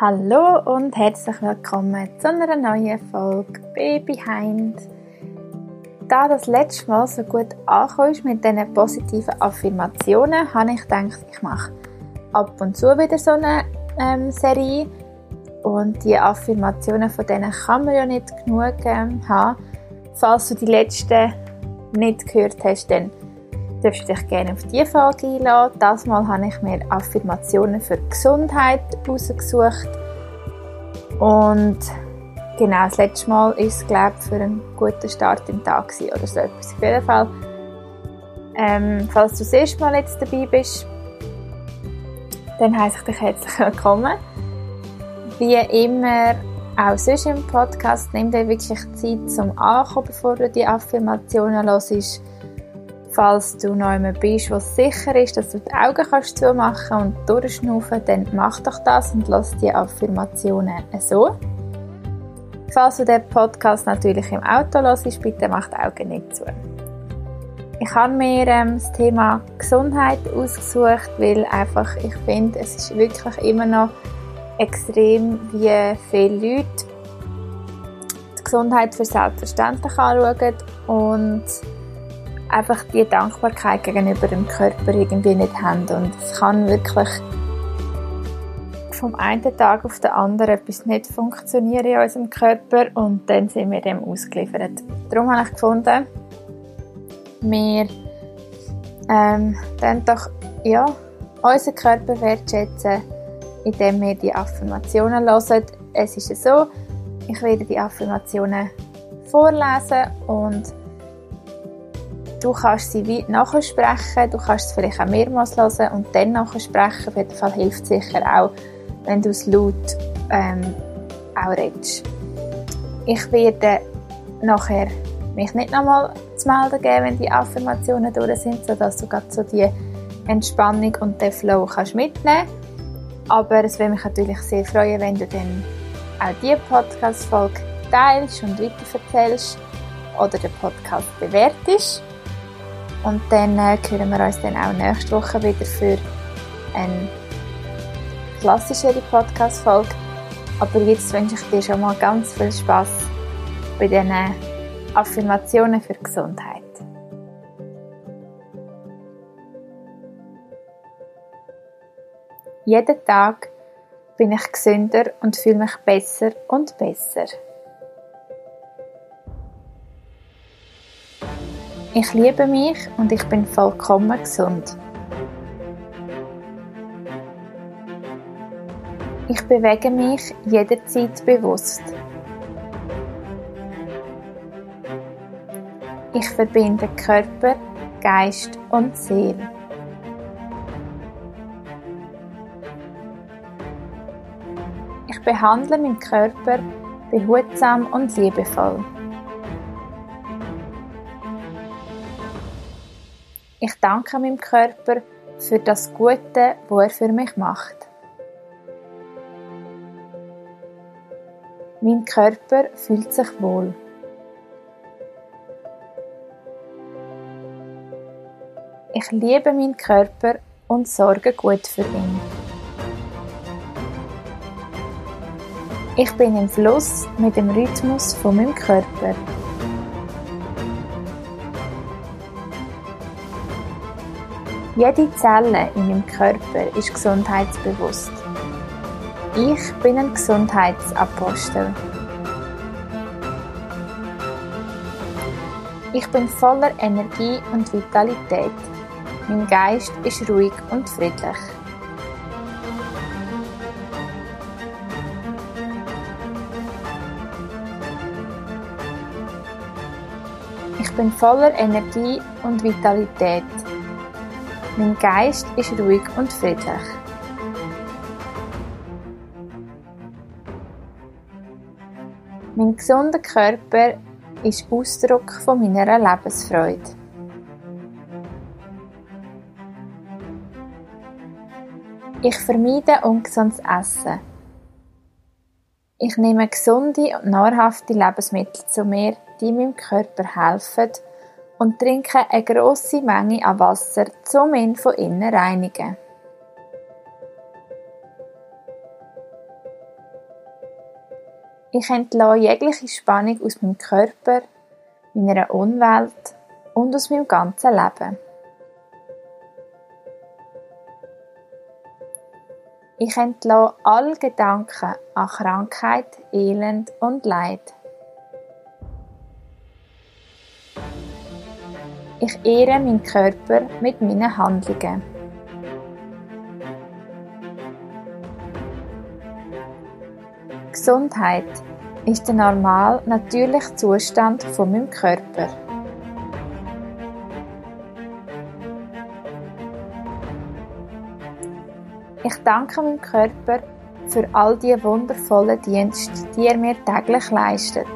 Hallo und herzlich willkommen zu einer neuen Folge Baby Behind. Da das letzte Mal so gut angekommen ist mit diesen positiven Affirmationen, habe ich gedacht, ich mache ab und zu wieder so eine ähm, Serie. Und die Affirmationen von denen kann man ja nicht genug ähm, haben. Falls du die letzten nicht gehört hast, dann darfst du dich gerne auf diese Folge einladen. Das Mal habe ich mir Affirmationen für Gesundheit rausgesucht. Und genau, das letzte Mal ist es, glaube ich, für einen guten Start im Tag gewesen, oder so etwas. Auf jeden Fall, ähm, falls du das erste Mal jetzt dabei bist, dann heiße ich dich herzlich willkommen. Wie immer, auch sonst im Podcast, nimm dir wirklich Zeit zum Ankommen, bevor du die Affirmationen hörst Falls du noch einmal bist, es sicher ist, dass du die Augen kannst zumachen und durchschnaufen, dann mach doch das und lass die Affirmationen so. Falls du den Podcast natürlich im Auto hörst, bitte mach die Augen nicht zu. Ich habe mir ähm, das Thema Gesundheit ausgesucht, weil einfach ich finde, es ist wirklich immer noch extrem, wie viele Leute die Gesundheit für selbstverständlich anschauen und einfach die Dankbarkeit gegenüber dem Körper irgendwie nicht haben. Und es kann wirklich vom einen Tag auf den anderen etwas nicht funktionieren in unserem Körper und dann sind wir dem ausgeliefert. Darum habe ich gefunden, wir ähm, dann doch ja, unseren Körper wertschätzen, indem wir die Affirmationen hören. Es ist so, ich werde die Affirmationen vorlesen und Du kannst sie wie nachsprechen, du kannst es vielleicht auch mehrmals hören und dann nachsprechen. Auf jeden Fall hilft es sicher auch, wenn du es laut ähm, auch redest. Ich werde nachher mich nicht nochmal zu melden geben, wenn die Affirmationen durch sind, sodass du gerade so die Entspannung und den Flow kannst mitnehmen Aber es würde mich natürlich sehr freuen, wenn du dann auch diese Podcast-Folge teilst und weiterverzählst oder den Podcast bewertest. Und dann äh, hören wir uns dann auch nächste Woche wieder für eine klassischere Podcast-Folge. Aber jetzt wünsche ich dir schon mal ganz viel Spaß bei diesen Affirmationen für Gesundheit. Jeden Tag bin ich gesünder und fühle mich besser und besser. Ich liebe mich und ich bin vollkommen gesund. Ich bewege mich jederzeit bewusst. Ich verbinde Körper, Geist und Seele. Ich behandle meinen Körper behutsam und liebevoll. Ich danke meinem Körper für das Gute, was er für mich macht. Mein Körper fühlt sich wohl. Ich liebe meinen Körper und sorge gut für ihn. Ich bin im Fluss mit dem Rhythmus von meinem Körper. Jede Zelle in meinem Körper ist gesundheitsbewusst. Ich bin ein Gesundheitsapostel. Ich bin voller Energie und Vitalität. Mein Geist ist ruhig und friedlich. Ich bin voller Energie und Vitalität. Mein Geist ist ruhig und friedlich. Mein gesunder Körper ist Ausdruck von meiner Lebensfreude. Ich vermeide ungesundes Essen. Ich nehme gesunde und nahrhafte Lebensmittel zu mir, die meinem Körper helfen, und trinke eine grosse Menge an Wasser, um ihn von innen reinigen. Ich entlasse jegliche Spannung aus meinem Körper, meiner Umwelt und aus meinem ganzen Leben. Ich entlasse alle Gedanken an Krankheit, Elend und Leid. Ich ehre meinen Körper mit meinen Handlungen. Gesundheit ist der normal natürliche Zustand von meinem Körper. Ich danke meinem Körper für all die wundervollen Dienste, die er mir täglich leistet.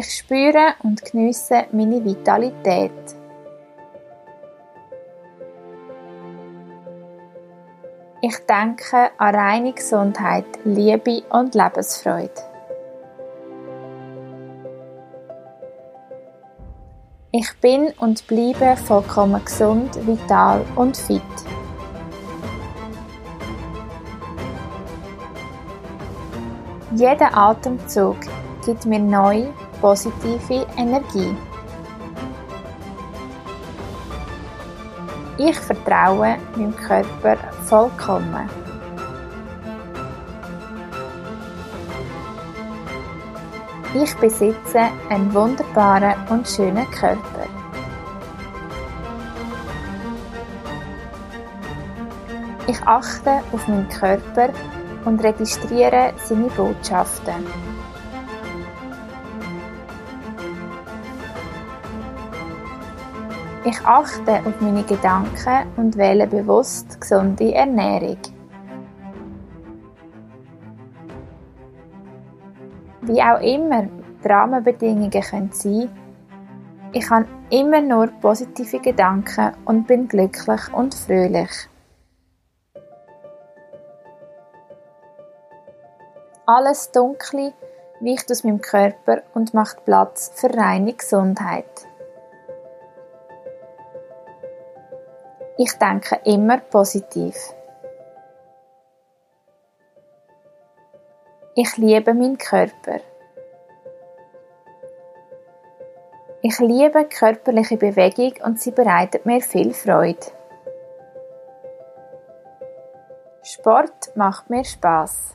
Ich spüre und geniesse meine Vitalität. Ich denke an reine Gesundheit, Liebe und Lebensfreude. Ich bin und bleibe vollkommen gesund, vital und fit. Jeder Atemzug gibt mir neue, positive Energie. Ich vertraue meinem Körper vollkommen. Ich besitze einen wunderbaren und schönen Körper. Ich achte auf meinen Körper und registriere seine Botschaften. Ich achte auf meine Gedanken und wähle bewusst gesunde Ernährung. Wie auch immer die Rahmenbedingungen können sein ich habe immer nur positive Gedanken und bin glücklich und fröhlich. Alles Dunkle weicht aus meinem Körper und macht Platz für reine Gesundheit. Ich denke immer positiv. Ich liebe meinen Körper. Ich liebe körperliche Bewegung und sie bereitet mir viel Freude. Sport macht mir Spaß.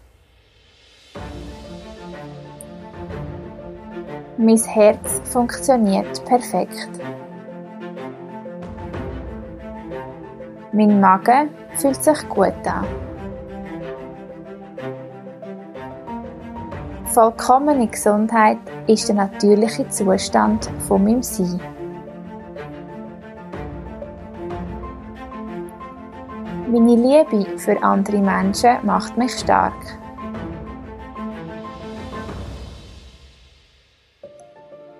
Mein Herz funktioniert perfekt. Mein Magen fühlt sich gut an. Vollkommene Gesundheit ist der natürliche Zustand von meinem Sein. Meine Liebe für andere Menschen macht mich stark.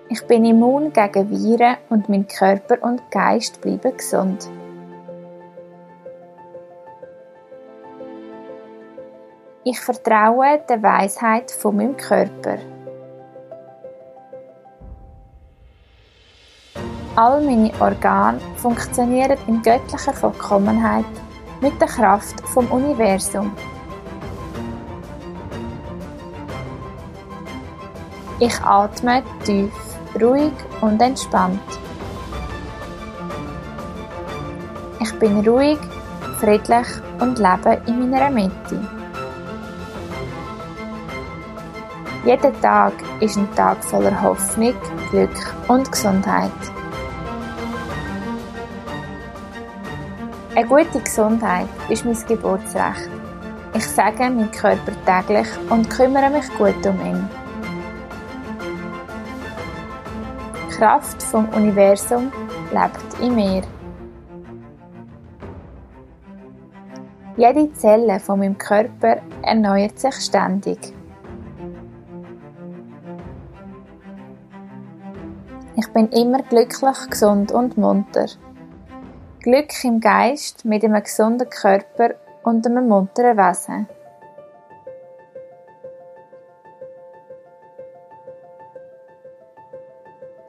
Ich bin immun gegen Viren und mein Körper und Geist bleiben gesund. Ich vertraue der Weisheit von meinem Körper. All meine Organe funktionieren in göttlicher Vollkommenheit mit der Kraft vom Universum. Ich atme tief, ruhig und entspannt. Ich bin ruhig, friedlich und lebe in meiner Mitte. Jeder Tag ist ein Tag voller Hoffnung, Glück und Gesundheit. Eine gute Gesundheit ist mein Geburtsrecht. Ich sage meinen Körper täglich und kümmere mich gut um ihn. Die Kraft vom Universum lebt in mir. Jede Zelle von meinem Körper erneuert sich ständig. Ich bin immer glücklich, gesund und munter. Glück im Geist mit einem gesunden Körper und einem munteren Wesen.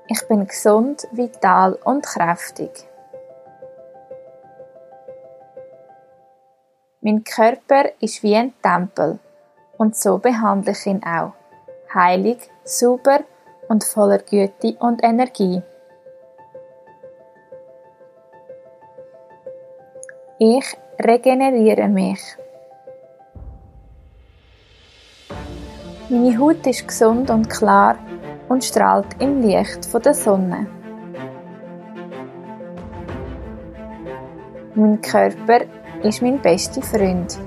Ich bin gesund, vital und kräftig. Mein Körper ist wie ein Tempel und so behandle ich ihn auch. Heilig, sauber und voller Güte und Energie. Ich regeneriere mich. Meine Haut ist gesund und klar und strahlt im Licht der Sonne. Mein Körper ist mein bester Freund.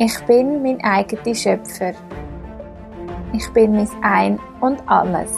Ich bin mein eigener Schöpfer. Ich bin mein Ein und Alles.